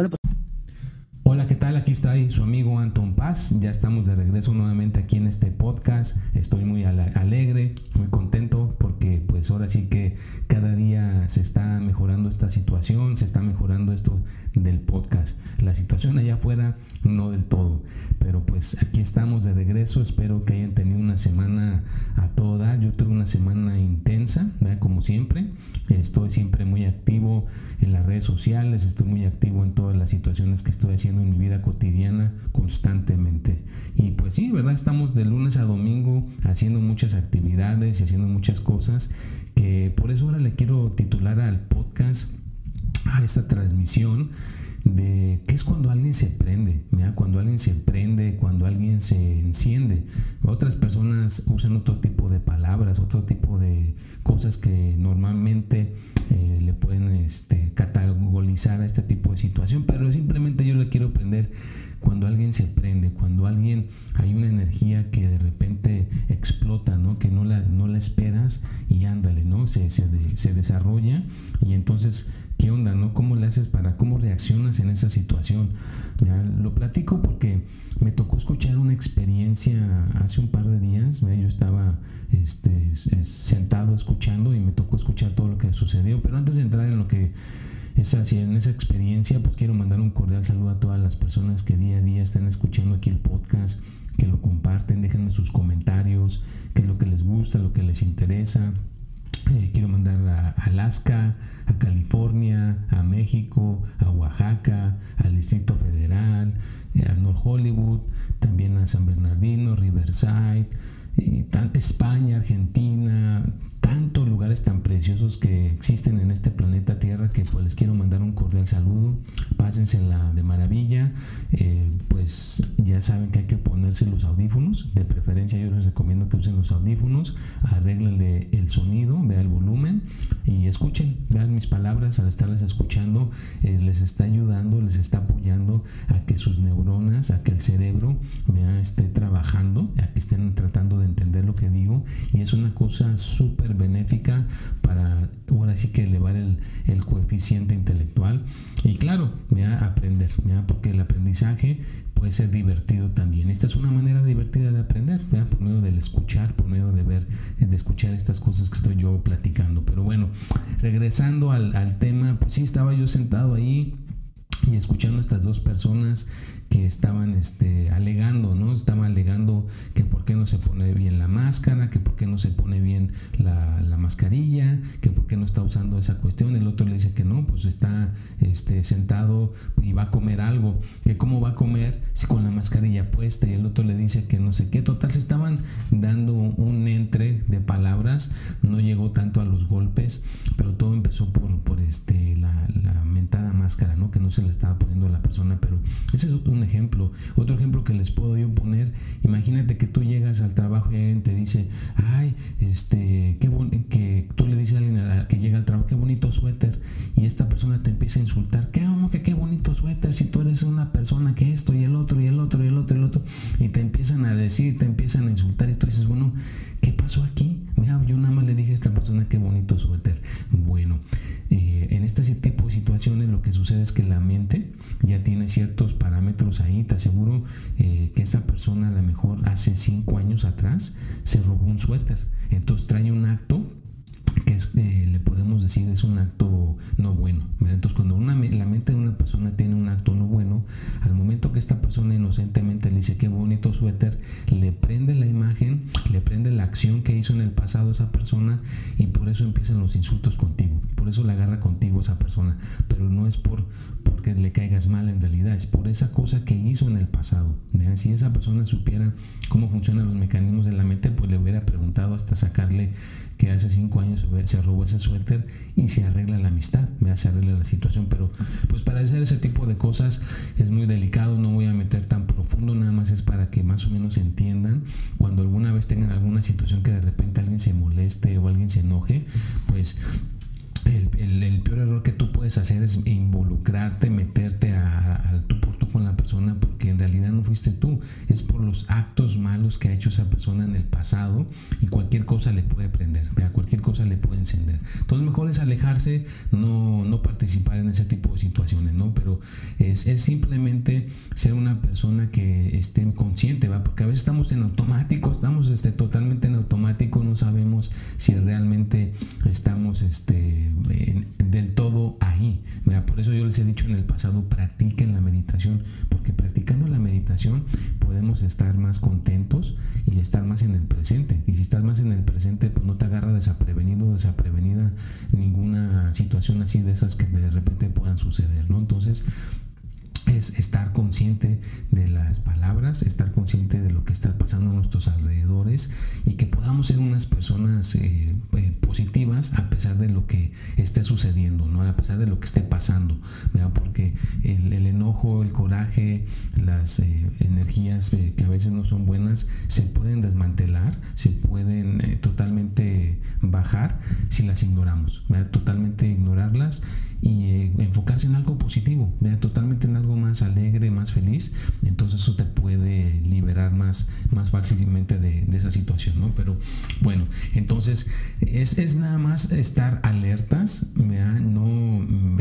bueno, pues Hola, ¿qué tal? Aquí está su amigo Anton Paz. Ya estamos de regreso nuevamente aquí en este podcast. Estoy muy alegre, muy contento porque pues ahora sí que cada día se está mejorando esta situación, se está mejorando esto del podcast. La situación allá afuera no del todo, pero pues aquí estamos de regreso. Espero que hayan tenido una semana a toda. Yo tuve una semana intensa, como siempre. Estoy siempre muy activo en las redes sociales, estoy muy activo en todas las situaciones que estoy haciendo en mi vida cotidiana constantemente. Y pues sí, ¿verdad? Estamos de lunes a domingo haciendo muchas actividades y haciendo muchas cosas que por eso ahora le quiero titular al podcast, a esta transmisión de qué es cuando alguien se prende, cuando alguien se prende, cuando alguien se enciende. Otras personas usan otro tipo de palabras, otro tipo de cosas que normalmente eh, le pueden este, categorizar a este tipo de situación, pero simplemente yo le quiero prender cuando alguien se prende, cuando alguien hay una energía que de repente explota, ¿no? que no la, no la esperas y ándale, ¿no? se, se, se desarrolla y entonces ¿Qué onda, no? ¿Cómo le haces para, cómo reaccionas en esa situación? lo platico porque me tocó escuchar una experiencia hace un par de días. Yo estaba este, sentado escuchando y me tocó escuchar todo lo que sucedió. Pero antes de entrar en lo que es así, en esa experiencia, pues quiero mandar un cordial saludo a todas las personas que día a día están escuchando aquí el podcast, que lo comparten, déjenme sus comentarios, qué es lo que les gusta, lo que les interesa. Eh, quiero mandar a Alaska, a California, a México, a Oaxaca, al Distrito Federal, eh, a North Hollywood, también a San Bernardino, Riverside, España, Argentina, tantos lugares tan preciosos que existen en este planeta Tierra que pues les quiero mandar un cordial saludo. Pásensela de maravilla. Eh, pues ya saben que hay que ponerse los audífonos. De preferencia yo les recomiendo que usen los audífonos. Arréglenle el sonido, vean el volumen y escuchen. Vean mis palabras al estarles escuchando. Eh, les está ayudando, les está apoyando a que sus neuronas, a que el cerebro vea, esté trabajando, a que estén tratando de entender lo que digo. Y es una cosa súper benéfica para ahora sí que elevar el, coeficiente intelectual y claro, aprender, porque el aprendizaje puede ser divertido también. Esta es una manera divertida de aprender, por medio del escuchar, por medio de ver, de escuchar estas cosas que estoy yo platicando. Pero bueno, regresando al, al tema, pues sí, estaba yo sentado ahí y escuchando a estas dos personas que estaban este, alegando, ¿no? Estaban alegando que por qué no se pone bien la máscara, que por qué no se pone bien la, la, mascarilla, que por qué no está usando esa cuestión. El otro le dice que no, pues está este, sentado y va a comer algo. Que cómo va a comer si con la mascarilla puesta. Y el otro le dice que no sé qué. Total, se estaban dando un entre de palabras. No llegó tanto a los golpes, pero todo empezó por, por este, la, la mentada máscara, ¿no? Que no se le estaba poniendo a la persona. Pero ese es un ejemplo. Otro ejemplo que les puedo yo poner, imagínate que tú llegas al trabajo y alguien te dice, ay, este, qué que tú le dices a alguien que llega al trabajo, qué bonito suéter, y esta persona te empieza a insultar, qué, que qué bonito suéter, si tú eres una persona que esto y el otro y el otro y el otro y el otro, y te empiezan a decir, te empiezan a insultar, y tú dices, bueno, ¿qué pasó aquí? Mira, yo nada más le dije a esta persona qué bonito suéter. Es que la mente ya tiene ciertos parámetros ahí. Te aseguro eh, que esa persona a lo mejor hace cinco años atrás se robó un suéter. Entonces trae un acto eh, le podemos decir es un acto no bueno. Entonces cuando una, la mente de una persona tiene un acto no bueno, al momento que esta persona inocentemente le dice qué bonito suéter, le prende la imagen, le prende la acción que hizo en el pasado esa persona y por eso empiezan los insultos contigo, por eso la agarra contigo esa persona, pero no es por, porque le caigas mal en realidad, es por esa cosa que hizo en el pasado. Si esa persona supiera cómo funcionan los mecanismos de la mente, pues le hubiera preguntado hasta sacarle que hace cinco años se robó ese suéter y se arregla la amistad, se arregla la situación. Pero pues para hacer ese tipo de cosas es muy delicado, no voy a meter tan profundo, nada más es para que más o menos entiendan. Cuando alguna vez tengan alguna situación que de repente alguien se moleste o alguien se enoje, pues el, peor error que tú puedes hacer es involucrarte, meterte a, tú por tú con la persona, porque en realidad no fuiste tú, es por los actos malos que ha hecho esa persona en el pasado y cualquier cosa le puede prender, cualquier cosa le puede encender. Entonces mejor es alejarse, no, no participar en ese tipo de situaciones, ¿no? Pero es, es simplemente ser una persona que esté consciente, ¿va? Porque a veces estamos en automático, estamos este, totalmente en automático, no sabemos si realmente estamos este, del todo ahí. Por eso yo les he dicho en el pasado, practiquen la meditación, porque practicando la meditación podemos estar más contentos y estar más en el presente. Y si estás más en el presente, pues no te agarra desaprevenido, desaprevenida ninguna situación así de esas que de repente puedan suceder, ¿no? Entonces, es estar consciente de las palabras, estar consciente de lo que está pasando a nuestros alrededores y que podamos ser unas personas eh, eh, positivas a pesar de lo que esté sucediendo, ¿no? a pesar de lo que esté pasando, porque el, enojo, el coraje, las eh, energías que a veces no son buenas se pueden desmantelar, se pueden totalmente bajar si las ignoramos, totalmente ignorarlas y enfocarse en algo positivo, totalmente en algo más alegre, más feliz, entonces eso te puede liberar más, más fácilmente de, esa situación, ¿no? Pero bueno, entonces es, es nada más estar alertas, no, no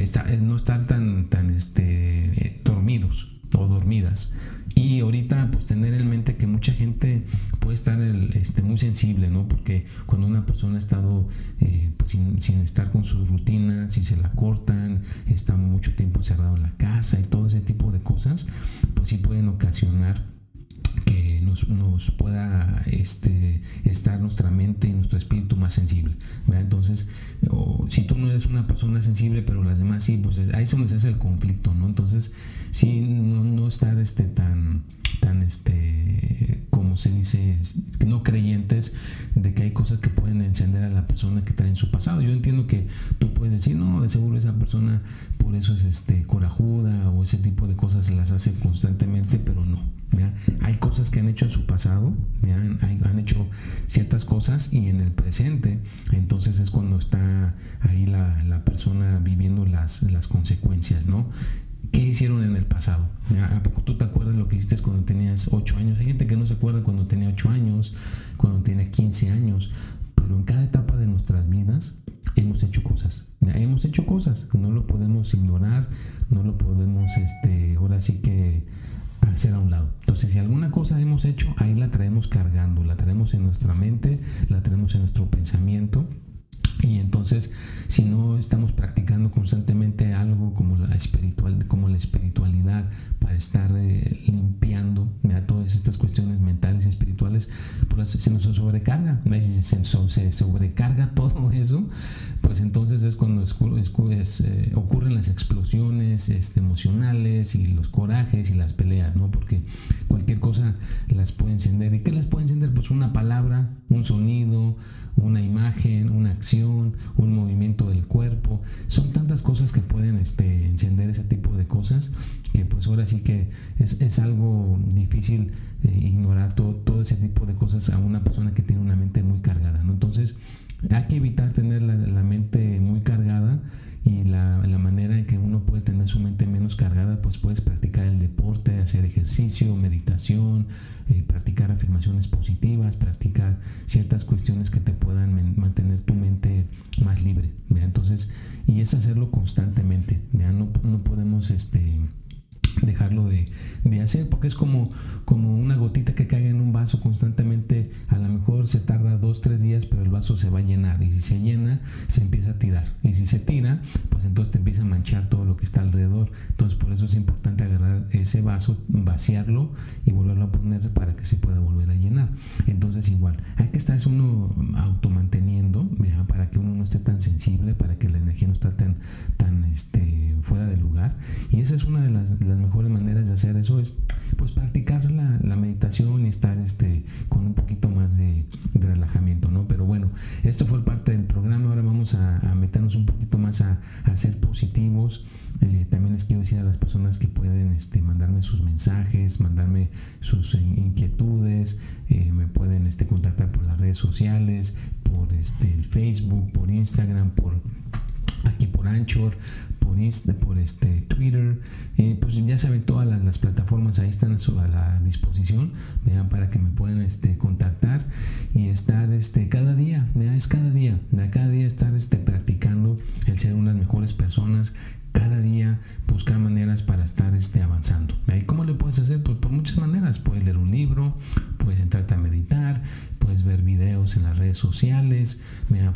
estar tan, tan este, dormidos o dormidas. Y ahorita pues tener en mente que mucha gente puede estar este, muy sensible, ¿no? Porque cuando una persona ha estado eh, pues, sin, sin, estar con su rutina, si se la cortan, está mucho tiempo encerrado en la casa y todo ese tipo de cosas, pues sí pueden ocasionar que nos, pueda este, estar nuestra mente y nuestro espíritu más sensible. Entonces, si tú no eres una persona sensible, pero las demás sí, pues ahí es donde se hace el conflicto, ¿no? Entonces, sí, no, no estar este, tan, tan, este, como se dice, no creyentes de que hay cosas que pueden encender a la persona que trae en su pasado. Yo entiendo que tú puedes decir, no, de seguro esa persona por eso es este, corajuda o ese tipo de cosas las hace constantemente, pero no. Hay cosas que han hecho en su pasado, han hecho ciertas cosas y en el presente, entonces es cuando está ahí la, la persona viviendo las, las consecuencias, ¿no? ¿Qué hicieron en el pasado? ¿A poco tú te acuerdas lo que hiciste cuando tenías 8 años? Hay gente que no se acuerda cuando tenía 8 años, cuando tiene 15 años, pero en cada etapa de nuestras vidas hemos hecho cosas. Hemos hecho cosas, no lo podemos ignorar, no lo podemos, este, ahora sí que hacer a un lado. Entonces, si alguna cosa hemos hecho, ahí la traemos cargando, la traemos en nuestra mente, la traemos en nuestro pensamiento y entonces, si no estamos practicando constantemente algo como la, espiritual, como la espiritualidad para estar eh, limpiando todas estas cuestiones mentales y espirituales, pues se nos sobrecarga. Si se, se, sobrecarga todo eso, pues entonces es cuando eh, ocurren las explosiones este, emocionales y los corajes y las peleas, ¿no? Porque cualquier cosa las puede encender. ¿Y qué las puede encender? Pues una palabra, un sonido, una imagen, una acción, un movimiento del cuerpo. Son tantas cosas que pueden este, encender ese tipo de cosas que pues ahora sí que es, algo difícil eh, ignorar todo, todo ese tipo de cosas a una persona que tiene una mente muy cargada. ¿no? Entonces hay que evitar tener la, la mente muy cargada y la, la, manera en que uno puede tener su mente menos cargada, pues puedes practicar el deporte, hacer ejercicio, meditación, eh, practicar afirmaciones positivas, practicar ciertas cuestiones que te puedan mantener tu mente más libre. Entonces, y es hacerlo constantemente. No, no podemos este, dejarlo de, de, hacer porque es como, como una gotita que caiga en un vaso constantemente. A lo mejor se tarda dos tres días pero el vaso se va a llenar. Y si se llena se empieza a tirar. Y si se tira pues entonces te empieza a manchar todo lo que está alrededor. Entonces por eso es importante agarrar ese vaso vaciarlo y volverlo a poner para que se pueda volver a llenar. Entonces igual hay que estarse uno automanteniendo para que uno no esté tan sensible para que la energía no esté tan tan este fuera de lugar. Y esa es una de las, mejores maneras de hacer eso, es pues practicar la, meditación y estar este, con un poquito más de, relajamiento, ¿no? Pero bueno, esto fue parte del programa, ahora vamos a, meternos un poquito más a, a ser positivos. Eh, también les quiero decir a las personas que pueden este, mandarme sus mensajes, mandarme sus inquietudes, eh, me pueden este, contactar por las redes sociales, por este, el Facebook, por Instagram, por aquí por Anchor, por, por este, Twitter, eh, pues ya saben, todas las, plataformas ahí están a, su, a la disposición para que me puedan este, contactar y estar este, cada día, es cada día, cada día estar este, practicando el ser unas mejores personas, cada día buscar maneras para estar este, avanzando. ¿Y cómo le puedes hacer? Pues por muchas maneras. Puedes leer un libro, puedes entrarte a meditar, en las redes sociales,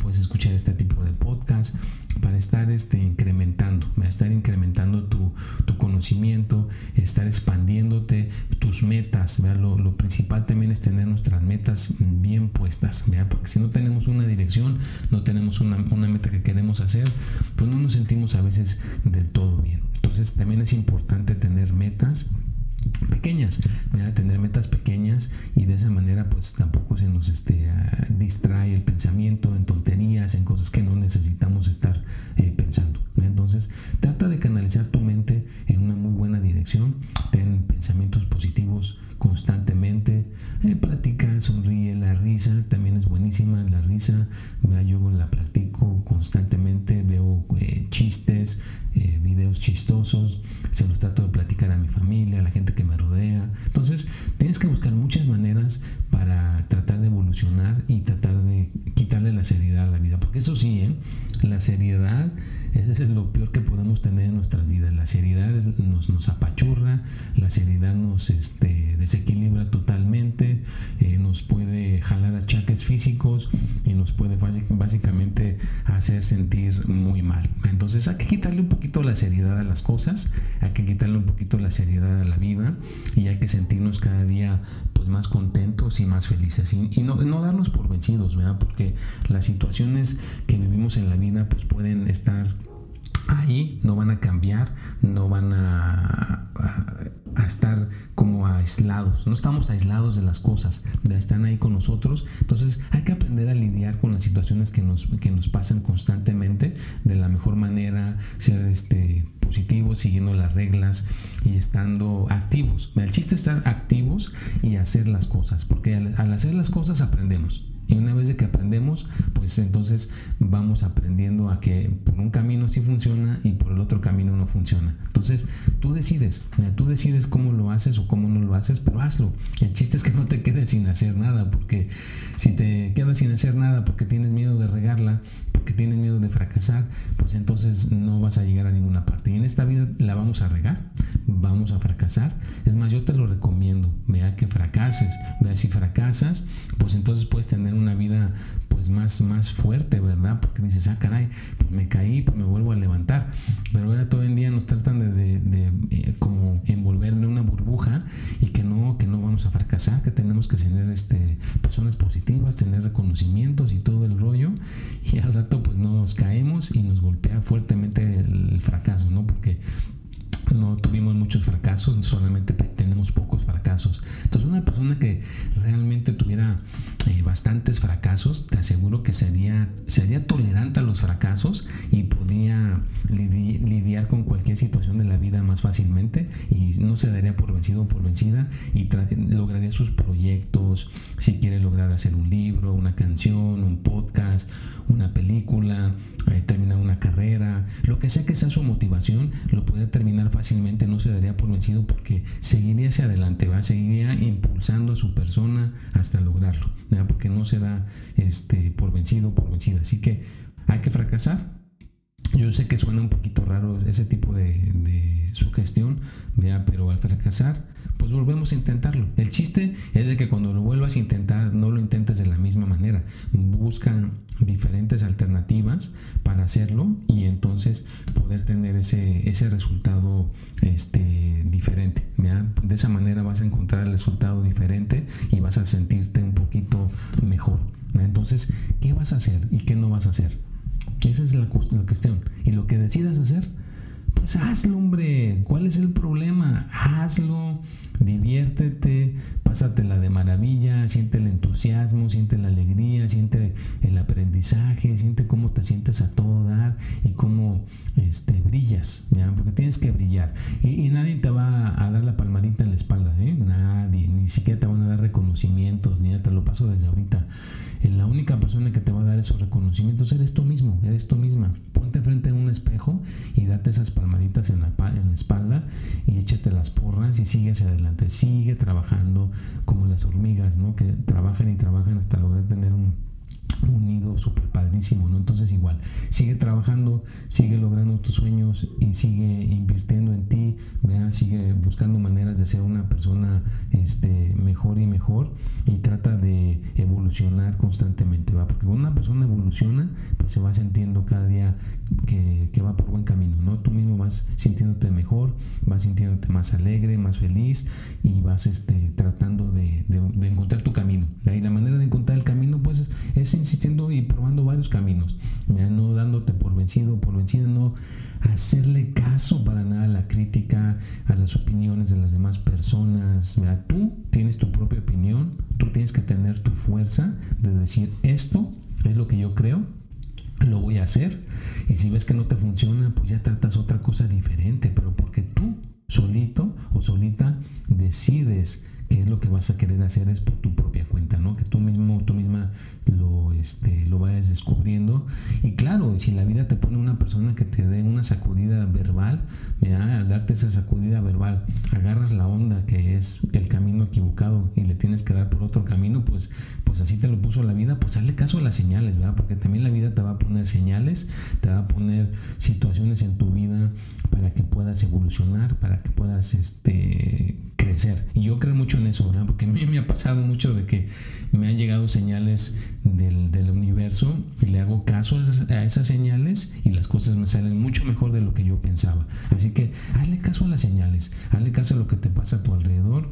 puedes escuchar este tipo de podcast para estar este, incrementando, estar incrementando tu, conocimiento, estar expandiéndote, tus metas. Lo, principal también es tener nuestras metas bien puestas, porque si no tenemos una dirección, no tenemos una, una meta que queremos hacer, pues no nos sentimos a veces del todo bien. Entonces también es importante tener metas pequeñas, tener metas pequeñas y de esa manera pues tampoco se nos este, distrae el pensamiento en tonterías, en cosas que no necesitamos estar eh, pensando. Entonces trata de canalizar tu mente en una muy buena dirección, ten pensamientos positivos constantemente, eh, platica, sonríe, la risa también es buenísima, la risa, yo la practico constantemente, veo eh, chistes, eh, videos chistosos, se los trato de platicar a mi familia, a la gente que me rodea. Entonces, tienes que buscar muchas maneras para tratar de evolucionar y tratar de quitarle la seriedad a la vida. Porque eso sí, la seriedad ese es lo peor que podemos tener en nuestras vidas. La seriedad nos, nos apachurra, la seriedad nos este, desequilibra totalmente, eh, nos puede jalar achaques físicos y nos puede básicamente hacer sentir muy mal. Entonces hay que quitarle un poquito la seriedad a las cosas, hay que quitarle un poquito la seriedad a la vida y hay que sentirnos cada día pues más contentos y más felices y, no, no, darnos por vencidos, ¿verdad? Porque las situaciones que vivimos en la vida pues pueden estar ahí, no van a cambiar, no van a, a, estar como aislados, no estamos aislados de las cosas, están ahí con nosotros, entonces hay que aprender a lidiar con las situaciones que nos, que nos pasan constantemente de la mejor manera, ser este, positivos, siguiendo las reglas y estando activos. El chiste es estar activos y hacer las cosas, porque al hacer las cosas aprendemos. Y una vez que aprendemos, pues entonces vamos aprendiendo a que por un camino sí funciona y por el otro camino no funciona. Entonces tú decides, tú decides cómo lo haces o cómo no lo haces, pero hazlo. El chiste es que no te quedes sin hacer nada, porque si te quedas sin hacer nada porque tienes miedo de regarla, porque tienes miedo de fracasar, pues entonces no vas a llegar a ninguna parte. Y en esta vida la vamos a regar, vamos a fracasar. Es más, yo te lo recomiendo, vea que fracases, vea si fracasas, pues entonces puedes tener una vida pues más, más fuerte, ¿verdad? Porque dices, ah, caray, pues me caí, pues me vuelvo a levantar. Pero ahora todo el día nos tratan de, de, eh, como envolver en una burbuja y que no, que no vamos a fracasar, que tenemos que tener este, personas positivas, tener reconocimientos y todo el rollo. Y al rato pues nos caemos y nos golpea fuertemente el fracaso, ¿no? Porque no tuvimos muchos fracasos, solamente tenemos pocos fracasos. Entonces una persona que realmente tuviera eh, bastantes fracasos, te aseguro que sería, sería tolerante a los fracasos y podría lidiar con cualquier situación de la vida más fácilmente y no se daría por vencido o por vencida y lograría sus proyectos, si quiere lograr hacer un libro, una canción, un podcast, una película, eh, terminar una carrera, lo que sea que sea su motivación, lo podría terminar fácilmente, no se daría por vencido porque seguiría hacia adelante, ¿va? seguiría impulsando a su persona hasta lograrlo, porque no se da este, por vencido por vencida. Así que hay que fracasar. Yo sé que suena un poquito raro ese tipo de, sugestión, pero al fracasar pues volvemos a intentarlo. El chiste es de que cuando lo vuelvas a intentar, no lo intentes de la misma manera. Buscan diferentes alternativas para hacerlo y entonces poder tener ese, ese resultado este, diferente. De esa manera vas a encontrar el resultado diferente y vas a sentirte un poquito mejor. Entonces, ¿qué vas a hacer y qué no vas a hacer? Esa es la, cuestión. Y lo que decidas hacer, Pues hazlo, hombre. ¿Cuál es el problema? Hazlo, diviértete, pásatela de maravilla, siente el entusiasmo, siente la alegría, siente el aprendizaje, siente cómo te sientes a todo dar y cómo este, brillas, porque tienes que brillar. Y, nadie te va a dar la palmadita en la espalda, ¿eh? nadie, ni siquiera te van a dar reconocimientos, ni ya te lo paso desde ahorita. Eh, la única persona que te va a dar esos reconocimientos eres tú mismo, eres tú misma. Ponte frente a un espejo y date esas palmaditas en la, en la espalda y échate las porras y sigue hacia adelante, sigue trabajando, como las hormigas, ¿no? Que trabajan y trabajan hasta lograr tener un, un nido súper padrísimo, ¿no? Entonces igual, sigue trabajando, sigue logrando tus sueños y sigue invirtiendo en ti, sigue buscando maneras de ser una persona este, mejor y mejor y trata de evolucionar constantemente, ¿va? Porque cuando una persona evoluciona, pues se va sintiendo cada día que, que, va por buen camino, ¿no? Tú mismo vas sintiéndote mejor, vas sintiéndote más alegre, más feliz y vas este, tratando de, de, encontrar tu camino. La manera de encontrar el camino, pues, es insistiendo y probando varios caminos, no dándote por vencido, por vencido, no hacerle caso para nada a la crítica, a las opiniones de las demás personas. Tú tienes tu propia opinión, tú tienes que tener tu fuerza de decir esto es lo que yo creo, lo voy a hacer. Y si ves que no te funciona, pues ya tratas otra cosa diferente, pero porque tú solito o solita decides qué es lo que vas a querer hacer es por tu propia cuenta, ¿no? Que tú mismo, tú misma lo, este, lo vayas descubriendo. Y claro, si la vida te pone una persona que te dé una sacudida verbal, al darte esa sacudida verbal, agarras la onda que es el camino equivocado y le tienes que dar por otro camino, pues, pues así te lo puso la vida, pues hazle caso a las señales, ¿verdad? Porque también la vida te va a poner señales, te va a poner situaciones en tu vida para que puedas evolucionar, para que puedas este, crecer. Y yo creo mucho en eso, ¿verdad? Porque a mí me ha pasado mucho de que me han llegado señales del, del universo y le hago caso a esas, señales y las cosas me salen mucho mejor de lo que yo pensaba. Así que hazle caso a las señales, hazle caso a lo que te pasa a tu alrededor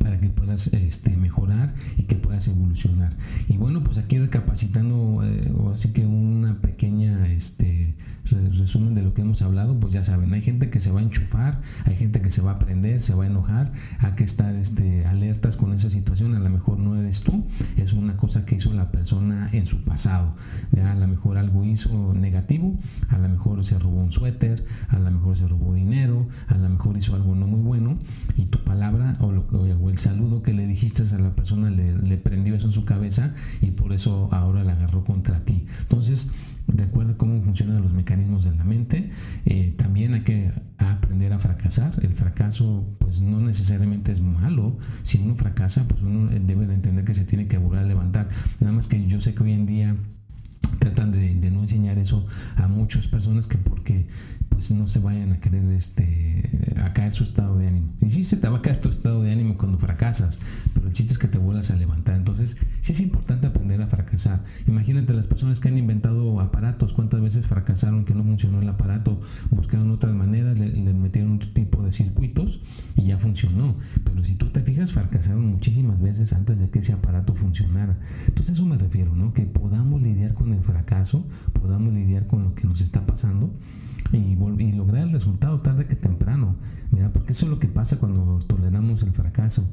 para que puedas este, mejorar y que puedas evolucionar. Y bueno, pues aquí recapacitando, eh, así que una pequeña este, resumen de lo que hemos hablado, pues ya saben, hay gente que se va a enchufar, hay gente que se va a aprender, se va a enojar, hay que estar este, alertas con esa situación, a lo mejor no eres tú, es una cosa que hizo la persona en su pasado, a lo mejor algo hizo negativo, a lo mejor se robó un suéter, a lo mejor se robó dinero, a lo mejor hizo algo no muy bueno y tu palabra o, lo, o el saludo que le dijiste a la persona le, prendió eso en su cabeza y por eso ahora la agarró contra ti. Entonces, recuerda cómo funcionan los mecanismos de la mente. Eh, también hay que aprender a fracasar. El fracaso, pues no necesariamente es malo. Si uno fracasa, pues uno debe de entender que se tiene que volver a levantar. Nada más que yo sé que hoy en día tratan de, no enseñar eso a muchas personas que porque pues no se vayan a querer este, a caer su estado de ánimo. Y sí se te va a caer tu estado de ánimo cuando fracasas, pero el chiste es que te vuelvas a levantar. Entonces, sí es importante aprender a fracasar. Imagínate las personas que han inventado aparatos, cuántas veces fracasaron que no funcionó el aparato, buscaron otras maneras, le, metieron otro tipo de circuitos y ya funcionó. Pero si tú te fijas, fracasaron muchísimas veces antes de que ese aparato funcionara. Entonces, eso me refiero, ¿no? Que podamos lidiar con el fracaso, podamos lidiar con lo que nos está pasando resultado tarde que temprano. Mira, porque eso es lo que pasa cuando toleramos el fracaso.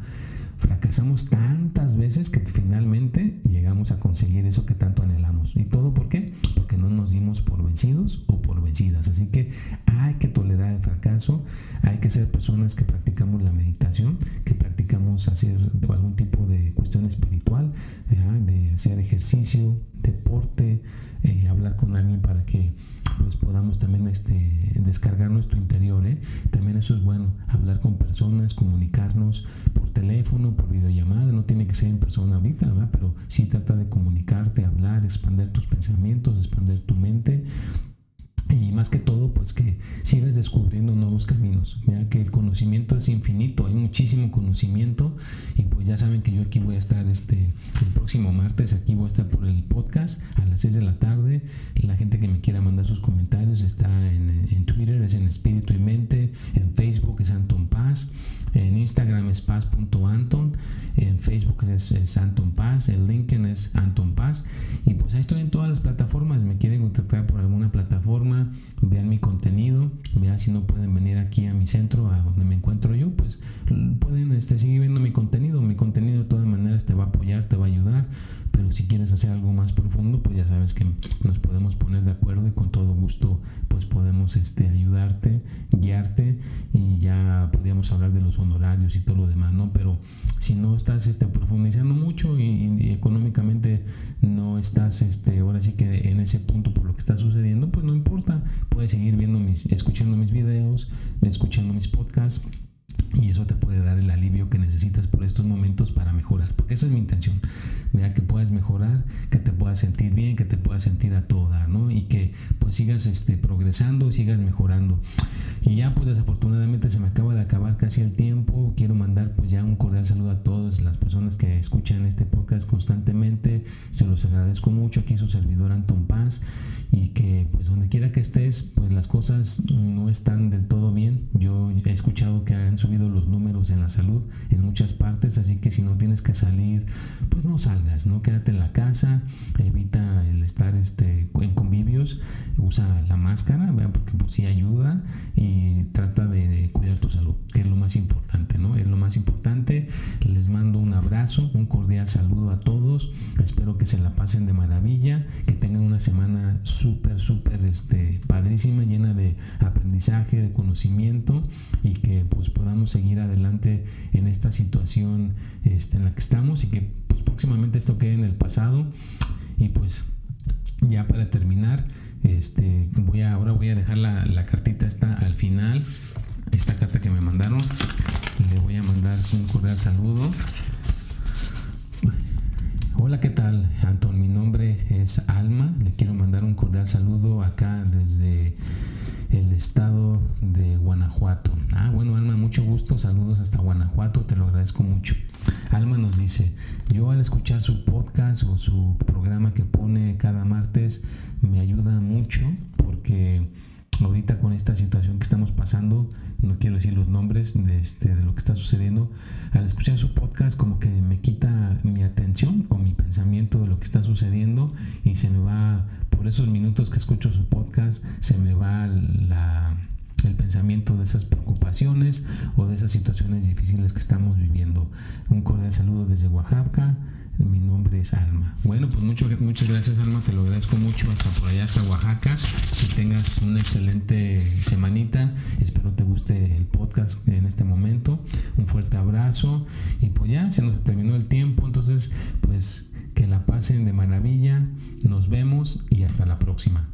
Fracasamos tantas veces que finalmente llegamos a conseguir eso que tanto anhelamos. ¿Y todo por qué? Porque no nos dimos por vencidos o por vencidas. Así que hay que tolerar el fracaso, hay que ser personas que practicamos la meditación, que practicamos hacer algún tipo de cuestión espiritual, de hacer ejercicio, deporte, eh, hablar con alguien para que pues podamos también este, descargar nuestro interior. ¿eh? También eso es bueno, hablar con personas, comunicarnos por teléfono, por videollamada, no tiene que ser en persona ahorita, ¿verdad? pero sí trata de comunicarte, hablar, expandir tus pensamientos, expandir tu mente y más que todo pues que sigas descubriendo nuevos caminos. Mira que el conocimiento es infinito hay muchísimo conocimiento. Y pues ya saben que yo aquí voy a estar este el próximo martes aquí voy a estar por el podcast a las 6 de la tarde. La gente que me quiera mandar sus comentarios está en, en Twitter es en Espíritu y Mente en Facebook es Anton Paz en Instagram es paz.anton en Facebook es, es, Anton Paz en LinkedIn es Anton Paz y pues ahí estoy en todas las plataformas me quieren contactar por alguna plataforma vean mi contenido video. Vea si no pueden venir aquí a mi centro, a donde me encuentro yo, pues pueden este, seguir viendo mi contenido. Mi contenido de todas maneras te va a apoyar, te va a ayudar. Pero si quieres hacer algo más profundo, pues ya sabes que nos podemos poner de acuerdo y con todo gusto pues podemos este, ayudarte, guiarte y ya podríamos hablar de los honorarios y todo lo demás, ¿no? Pero si no estás este, profundizando mucho y, económicamente no estás este, ahora sí que en ese punto por lo que está sucediendo, pues no importa, puedes seguir viendo mis, escuchando mis videos, escuchando mis podcasts y eso te puede dar el alivio que necesitas por estos momentos para mejorar, porque esa es mi intención, vea que puedas mejorar, que te puedas sentir bien, que te puedas sentir a todo dar, ¿no? Y que pues sigas este, progresando, sigas mejorando. Y ya pues desafortunadamente se me acaba de acabar casi el tiempo, quiero mandar pues ya un cordial saludo a todas las personas que escuchan este podcast constantemente, se los agradezco mucho, aquí su servidor Anton Paz, y que pues donde quiera que estés, pues las cosas no están del todo bien, yo he escuchado que han subido los números en la salud en muchas partes, así que si no tienes que salir, pues no salgas, ¿no? Quédate en la casa, evita el estar este, en convivios, usa la máscara, porque pues, sí ayuda y trata de cuidar tu salud, que es lo más importante, ¿no? Es lo más importante. Les mando un abrazo, un cordial saludo a todos. Espero que se la pasen de maravilla, que tengan una semana súper, súper este, padrísima, llena de aprendizaje, de conocimiento y que pues seguir adelante en esta situación este, en la que estamos y que pues, próximamente esto quede en el pasado. Y pues ya para terminar, este, voy a, ahora voy a dejar la, la cartita esta al final, esta carta que me mandaron. Le voy a mandar un cordial saludo. Hola, ¿qué tal, Anton? Mi nombre es Alma. Le quiero mandar un cordial saludo acá desde el estado de Guanajuato. Ah, bueno, Alma, mucho gusto. Saludos hasta Guanajuato. Te lo agradezco mucho. Alma nos dice, yo al escuchar su podcast o su programa que pone cada martes, me ayuda mucho porque ahorita con esta situación que estamos pasando, no quiero decir los nombres de, este, de lo que está sucediendo, al escuchar su podcast como que me quita mi atención con mi pensamiento de lo que está sucediendo y se me va, por esos minutos que escucho su podcast, se me va el pensamiento de esas preocupaciones o de esas situaciones difíciles que estamos viviendo. Un cordial saludo desde Oaxaca. Mi nombre es Alma. Bueno, pues mucho, muchas gracias Alma, te lo agradezco mucho hasta por allá, hasta Oaxaca. Que tengas una excelente semanita. Espero te guste el podcast en este momento. Un fuerte abrazo. Y pues ya se nos terminó el tiempo, entonces pues que la pasen de maravilla. Nos vemos y hasta la próxima.